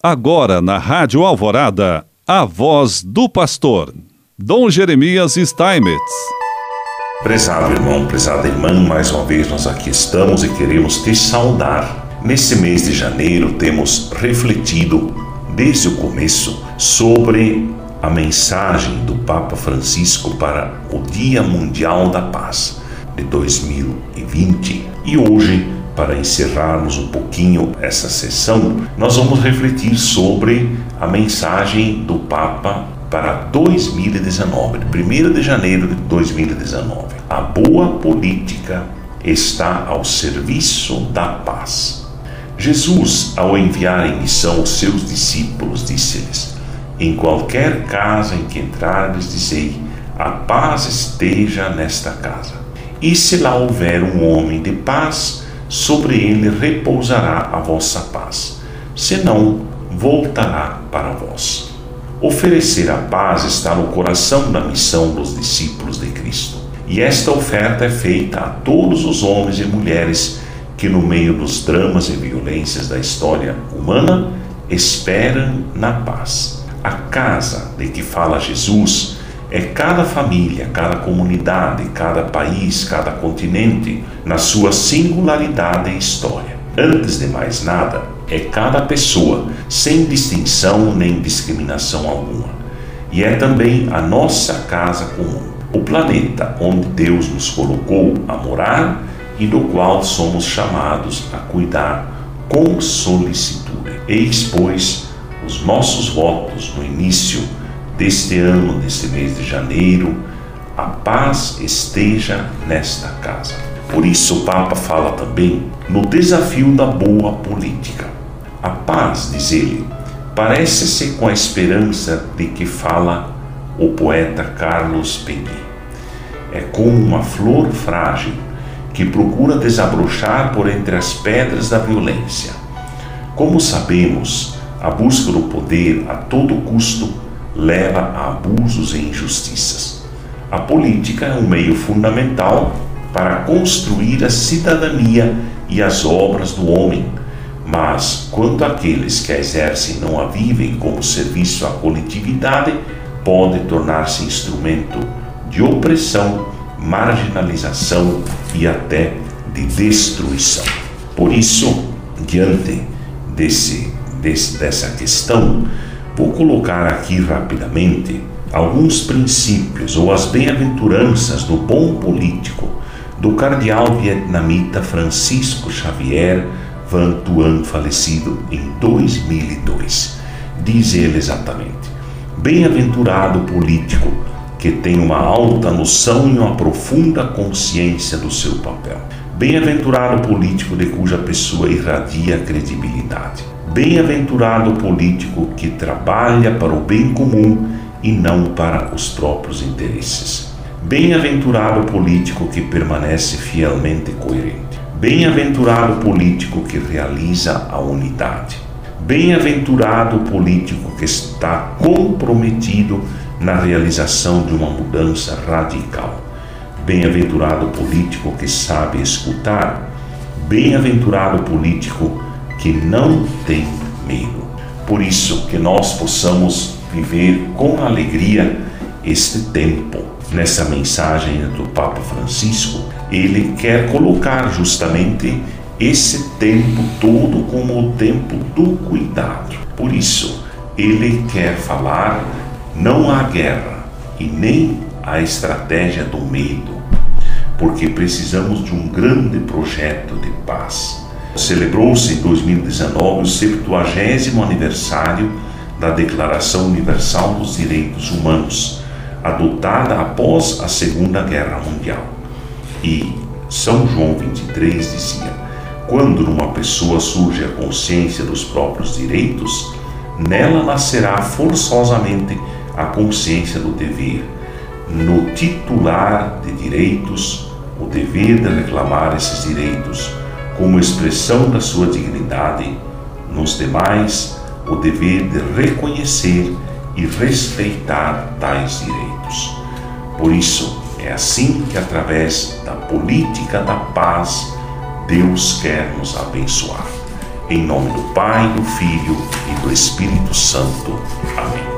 Agora na Rádio Alvorada, a voz do pastor, Dom Jeremias Steinmetz. Prezado irmão, prezada irmã, mais uma vez nós aqui estamos e queremos te saudar. Nesse mês de janeiro temos refletido desde o começo sobre a mensagem do Papa Francisco para o Dia Mundial da Paz de 2020 e hoje para encerrarmos um pouquinho essa sessão, nós vamos refletir sobre a mensagem do Papa para 2019, 1 de janeiro de 2019. A boa política está ao serviço da paz. Jesus, ao enviar em missão os seus discípulos, disse-lhes: Em qualquer casa em que entrardes, dizei: A paz esteja nesta casa. E se lá houver um homem de paz, sobre ele repousará a vossa paz, senão voltará para vós. Oferecer a paz está no coração da missão dos discípulos de Cristo. E esta oferta é feita a todos os homens e mulheres que, no meio dos dramas e violências da história humana, esperam na paz. A casa de que fala Jesus é cada família, cada comunidade, cada país, cada continente, na sua singularidade e história. Antes de mais nada, é cada pessoa, sem distinção nem discriminação alguma. E é também a nossa casa comum, o planeta onde Deus nos colocou a morar e do qual somos chamados a cuidar com solicitude. Eis, pois, os nossos votos no início deste ano, deste mês de janeiro, a paz esteja nesta casa. Por isso, o Papa fala também no desafio da boa política. A paz, diz ele, parece-se com a esperança de que fala o poeta Carlos Peñi. É como uma flor frágil que procura desabrochar por entre as pedras da violência. Como sabemos, a busca do poder a todo custo leva a abusos e injustiças. A política é um meio fundamental para construir a cidadania e as obras do homem, mas quando aqueles que a exercem não a vivem como serviço à coletividade, pode tornar-se instrumento de opressão, marginalização e até de destruição. Por isso, diante desse, desse dessa questão, Vou colocar aqui rapidamente alguns princípios ou as bem-aventuranças do bom político do cardeal vietnamita Francisco Xavier Van Tuan, falecido em 2002. Diz ele exatamente: Bem-aventurado político que tem uma alta noção e uma profunda consciência do seu papel. Bem-aventurado político de cuja pessoa irradia credibilidade. Bem-aventurado político que trabalha para o bem comum e não para os próprios interesses. Bem-aventurado político que permanece fielmente coerente. Bem-aventurado político que realiza a unidade. Bem-aventurado político que está comprometido na realização de uma mudança radical. Bem-aventurado político que sabe escutar. Bem-aventurado político que não tem medo. Por isso que nós possamos viver com alegria este tempo. Nessa mensagem do Papa Francisco, ele quer colocar justamente esse tempo todo como o tempo do cuidado. Por isso, ele quer falar não há guerra e nem a estratégia do medo, porque precisamos de um grande projeto de paz celebrou-se em 2019 o 70 aniversário da Declaração Universal dos Direitos Humanos, adotada após a Segunda Guerra Mundial. E São João 23 dizia: quando numa pessoa surge a consciência dos próprios direitos, nela nascerá forçosamente a consciência do dever. No titular de direitos, o dever de reclamar esses direitos como expressão da sua dignidade, nos demais o dever de reconhecer e respeitar tais direitos. Por isso, é assim que, através da política da paz, Deus quer nos abençoar. Em nome do Pai, do Filho e do Espírito Santo. Amém.